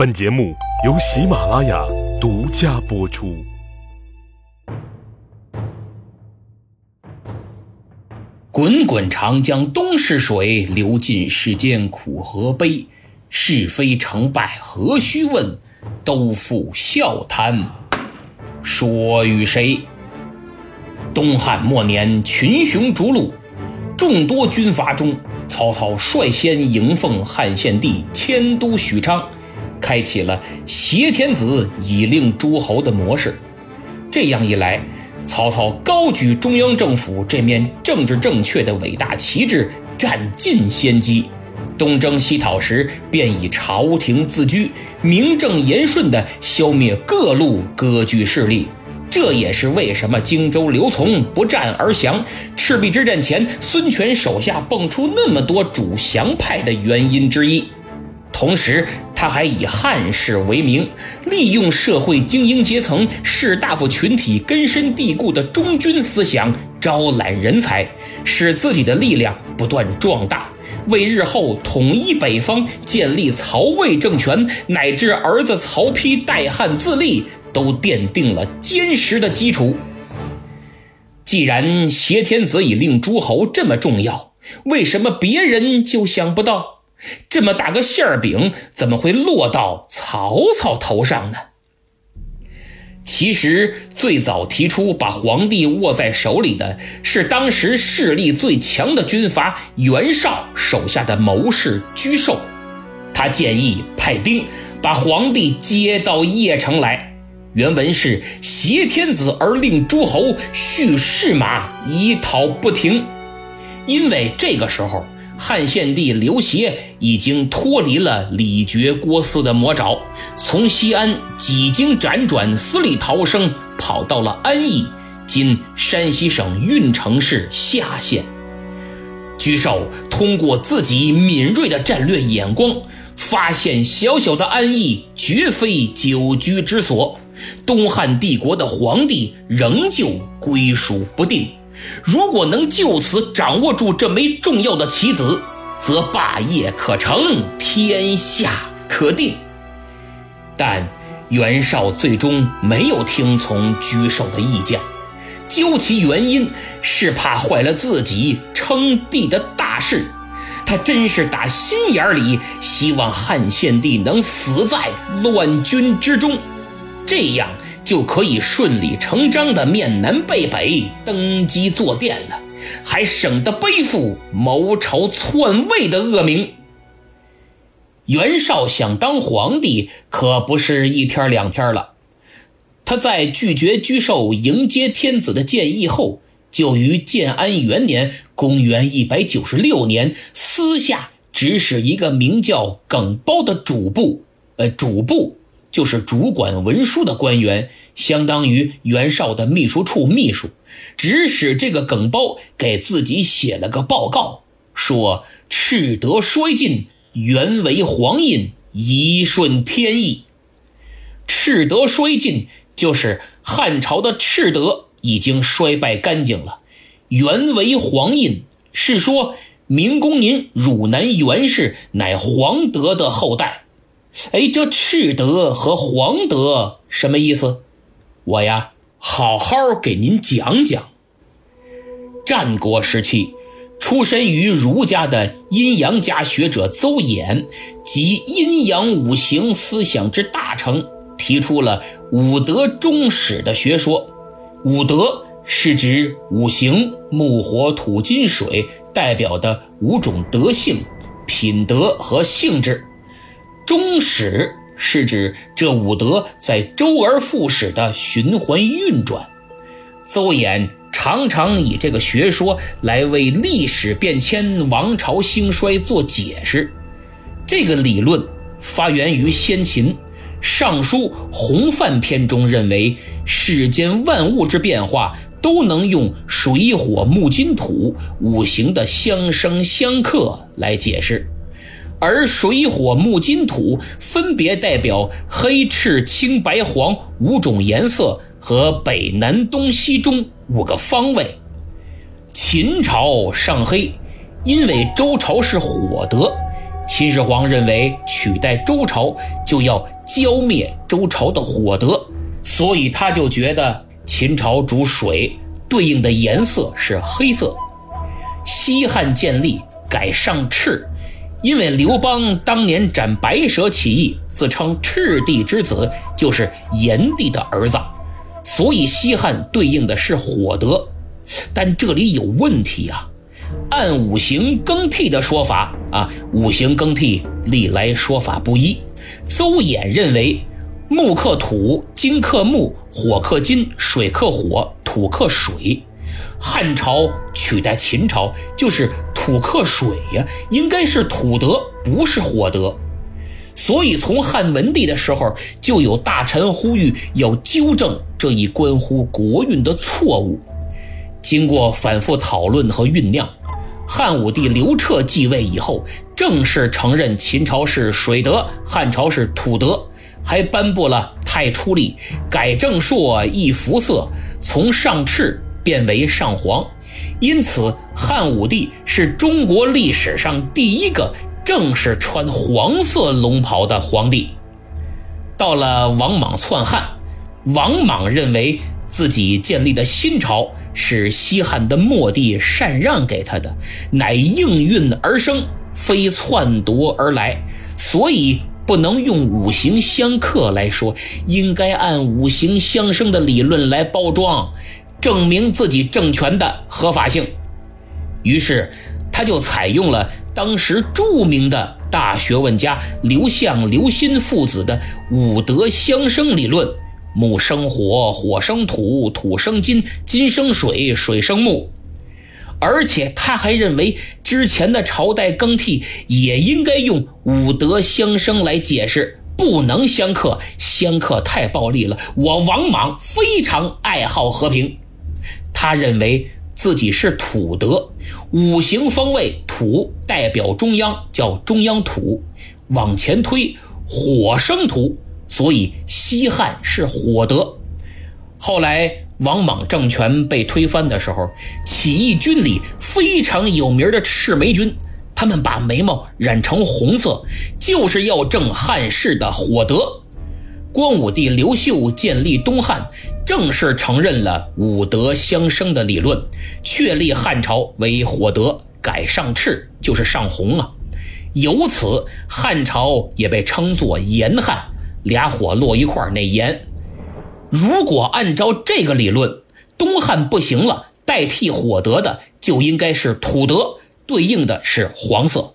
本节目由喜马拉雅独家播出。滚滚长江东逝水，流尽世间苦和悲。是非成败何须问，都付笑谈说与谁？东汉末年，群雄逐鹿，众多军阀中，曹操率先迎奉汉献帝迁都许昌。开启了挟天子以令诸侯的模式，这样一来，曹操高举中央政府这面政治正确的伟大旗帜，占尽先机。东征西讨时，便以朝廷自居，名正言顺地消灭各路割据势力。这也是为什么荆州刘琮不战而降，赤壁之战前孙权手下蹦出那么多主降派的原因之一。同时，他还以汉室为名，利用社会精英阶层、士大夫群体根深蒂固的忠君思想，招揽人才，使自己的力量不断壮大，为日后统一北方、建立曹魏政权，乃至儿子曹丕代汉自立，都奠定了坚实的基础。既然挟天子以令诸侯这么重要，为什么别人就想不到？这么大个馅儿饼，怎么会落到曹操头上呢？其实，最早提出把皇帝握在手里的是当时势力最强的军阀袁绍手下的谋士沮授。他建议派兵把皇帝接到邺城来。原文是：“挟天子而令诸侯，蓄士马以讨不停。”因为这个时候。汉献帝刘协已经脱离了李傕郭汜的魔爪，从西安几经辗转，死里逃生，跑到了安邑（今山西省运城市夏县）。沮授通过自己敏锐的战略眼光，发现小小的安邑绝非久居之所，东汉帝国的皇帝仍旧归属不定。如果能就此掌握住这枚重要的棋子，则霸业可成，天下可定。但袁绍最终没有听从沮授的意见，究其原因是怕坏了自己称帝的大事。他真是打心眼里希望汉献帝能死在乱军之中，这样。就可以顺理成章的面南背北登基坐殿了，还省得背负谋朝篡位的恶名。袁绍想当皇帝可不是一天两天了，他在拒绝沮授迎接天子的建议后，就于建安元年（公元196年）私下指使一个名叫耿包的主簿，呃，主簿。就是主管文书的官员，相当于袁绍的秘书处秘书，指使这个耿包给自己写了个报告，说赤德衰尽，原为黄印，一顺天意。赤德衰尽，就是汉朝的赤德已经衰败干净了；原为黄印，是说明公您汝南袁氏乃黄德的后代。哎，这赤德和黄德什么意思？我呀，好好给您讲讲。战国时期，出身于儒家的阴阳家学者邹衍及阴阳五行思想之大成，提出了五德终始的学说。五德是指五行木、火、土、金、水代表的五种德性、品德和性质。终始是指这五德在周而复始的循环运转。邹衍常常以这个学说来为历史变迁、王朝兴衰做解释。这个理论发源于先秦，《尚书·洪范篇》中认为，世间万物之变化都能用水火木金土五行的相生相克来解释。而水火木金土分别代表黑赤青白黄五种颜色和北南东西中五个方位。秦朝上黑，因为周朝是火德，秦始皇认为取代周朝就要浇灭周朝的火德，所以他就觉得秦朝主水，对应的颜色是黑色。西汉建立改上赤，因为刘邦当年斩白蛇起义，自称赤帝之子，就是炎帝的儿子，所以西汉对应的是火德。但这里有问题啊！按五行更替的说法啊，五行更替历来说法不一。邹衍认为木克土，金克木，火克金，水克火，土克水。汉朝取代秦朝就是土克水呀，应该是土德，不是火德。所以从汉文帝的时候就有大臣呼吁要纠正这一关乎国运的错误。经过反复讨论和酝酿，汉武帝刘彻继位以后，正式承认秦朝是水德，汉朝是土德，还颁布了太初历，改正朔，易服色，从上赤。变为上黄，因此汉武帝是中国历史上第一个正式穿黄色龙袍的皇帝。到了王莽篡汉，王莽认为自己建立的新朝是西汉的末帝禅让给他的，乃应运而生，非篡夺而来，所以不能用五行相克来说，应该按五行相生的理论来包装。证明自己政权的合法性，于是他就采用了当时著名的大学问家刘向、刘歆父子的五德相生理论：木生火，火生土，土生金，金生水，水生木。而且他还认为之前的朝代更替也应该用五德相生来解释，不能相克，相克太暴力了。我王莽非常爱好和平。他认为自己是土德，五行方位土代表中央，叫中央土。往前推，火生土，所以西汉是火德。后来王莽政权被推翻的时候，起义军里非常有名的赤眉军，他们把眉毛染成红色，就是要正汉室的火德。光武帝刘秀建立东汉。正式承认了五德相生的理论，确立汉朝为火德，改上赤就是上红啊。由此，汉朝也被称作炎汉，俩火落一块那炎。如果按照这个理论，东汉不行了，代替火德的就应该是土德，对应的是黄色。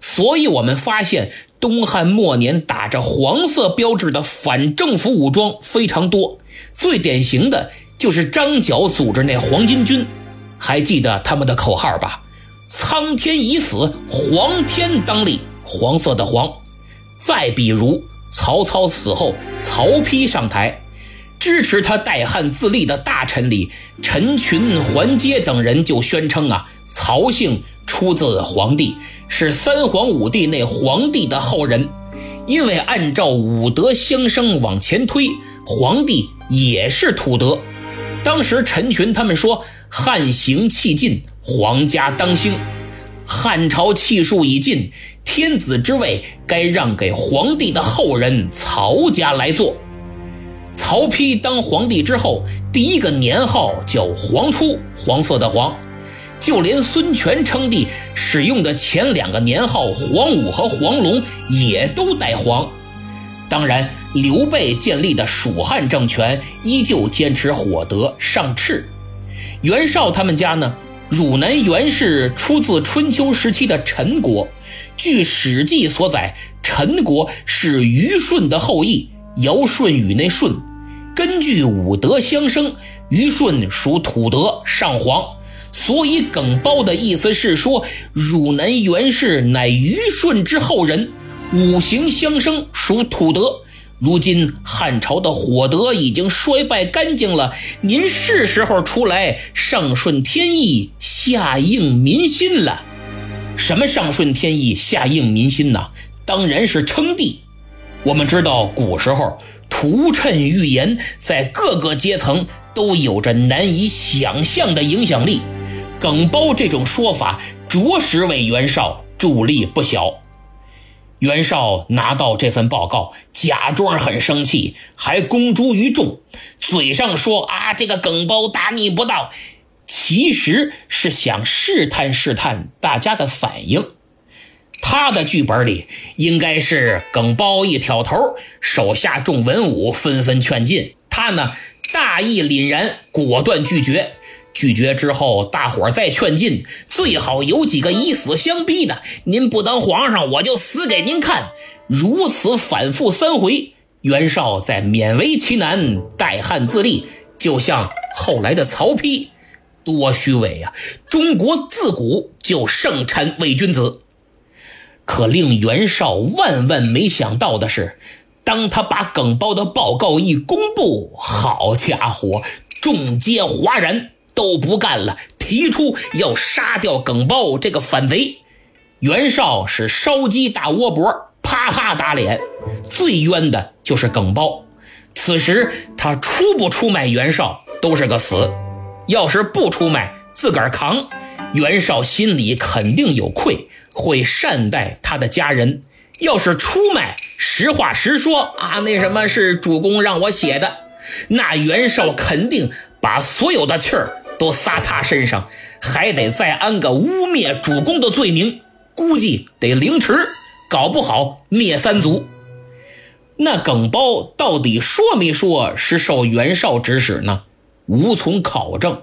所以，我们发现东汉末年打着黄色标志的反政府武装非常多。最典型的就是张角组织那黄巾军，还记得他们的口号吧？苍天已死，黄天当立，黄色的黄。再比如曹操死后，曹丕上台，支持他代汉自立的大臣里，陈群、桓阶等人就宣称啊，曹姓出自皇帝，是三皇五帝那皇帝的后人。因为按照五德相生往前推，皇帝。也是土德。当时陈群他们说：“汉行气尽，皇家当兴。汉朝气数已尽，天子之位该让给皇帝的后人曹家来做。”曹丕当皇帝之后，第一个年号叫黄初，黄色的黄。就连孙权称帝使用的前两个年号黄武和黄龙，也都带黄。当然。刘备建立的蜀汉政权依旧坚持火德上赤，袁绍他们家呢？汝南袁氏出自春秋时期的陈国，据《史记》所载，陈国是虞舜的后裔，尧舜禹那舜。根据五德相生，虞舜属土德上皇，所以耿包的意思是说，汝南袁氏乃虞舜之后人，五行相生属土德。如今汉朝的火德已经衰败干净了，您是时候出来上顺天意、下应民心了。什么上顺天意、下应民心呢？当然是称帝。我们知道，古时候图谶预言在各个阶层都有着难以想象的影响力。耿包这种说法，着实为袁绍助力不小。袁绍拿到这份报告，假装很生气，还公诸于众，嘴上说啊，这个耿包大逆不道，其实是想试探试探大家的反应。他的剧本里应该是耿包一挑头，手下众文武纷纷劝进，他呢大义凛然，果断拒绝。拒绝之后，大伙再劝进，最好有几个以死相逼的。您不当皇上，我就死给您看。如此反复三回，袁绍在勉为其难，代汉自立，就像后来的曹丕，多虚伪呀！中国自古就盛产伪君子。可令袁绍万万没想到的是，当他把耿包的报告一公布，好家伙，众皆哗然。都不干了，提出要杀掉耿包这个反贼。袁绍是烧鸡打窝脖，啪啪打脸。最冤的就是耿包。此时他出不出卖袁绍都是个死，要是不出卖，自个儿扛。袁绍心里肯定有愧，会善待他的家人。要是出卖，实话实说啊，那什么是主公让我写的，那袁绍肯定把所有的气儿。都撒他身上，还得再安个污蔑主公的罪名，估计得凌迟，搞不好灭三族。那耿包到底说没说是受袁绍指使呢？无从考证。《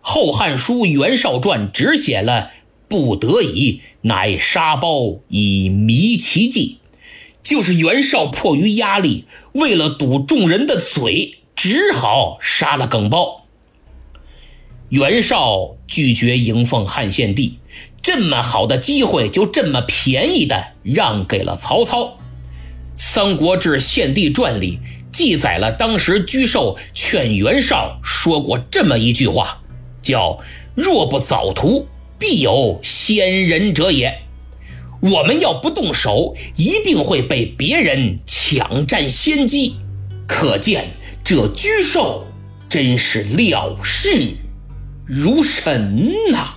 后汉书·袁绍传》只写了“不得已，乃杀包以迷其计”，就是袁绍迫于压力，为了堵众人的嘴，只好杀了耿包。袁绍拒绝迎奉汉献帝，这么好的机会就这么便宜的让给了曹操。《三国志·献帝传》里记载了当时沮授劝袁绍说过这么一句话，叫“若不早图，必有先人者也”。我们要不动手，一定会被别人抢占先机。可见这沮授真是料事。如神呐！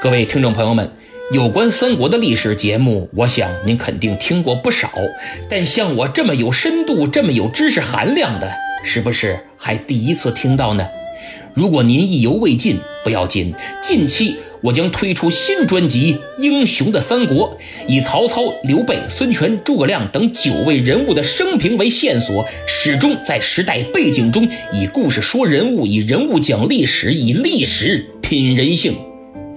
各位听众朋友们，有关三国的历史节目，我想您肯定听过不少，但像我这么有深度、这么有知识含量的，是不是还第一次听到呢？如果您意犹未尽，不要紧。近期我将推出新专辑《英雄的三国》，以曹操、刘备、孙权、诸葛亮等九位人物的生平为线索，始终在时代背景中以故事说人物，以人物讲历史，以历史品人性，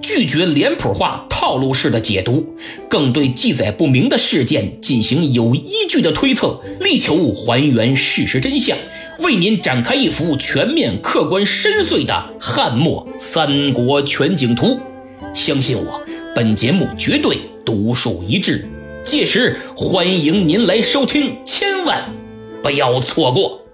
拒绝脸谱化、套路式的解读，更对记载不明的事件进行有依据的推测，力求还原事实真相。为您展开一幅全面、客观、深邃的汉末三国全景图，相信我，本节目绝对独树一帜。届时欢迎您来收听，千万不要错过。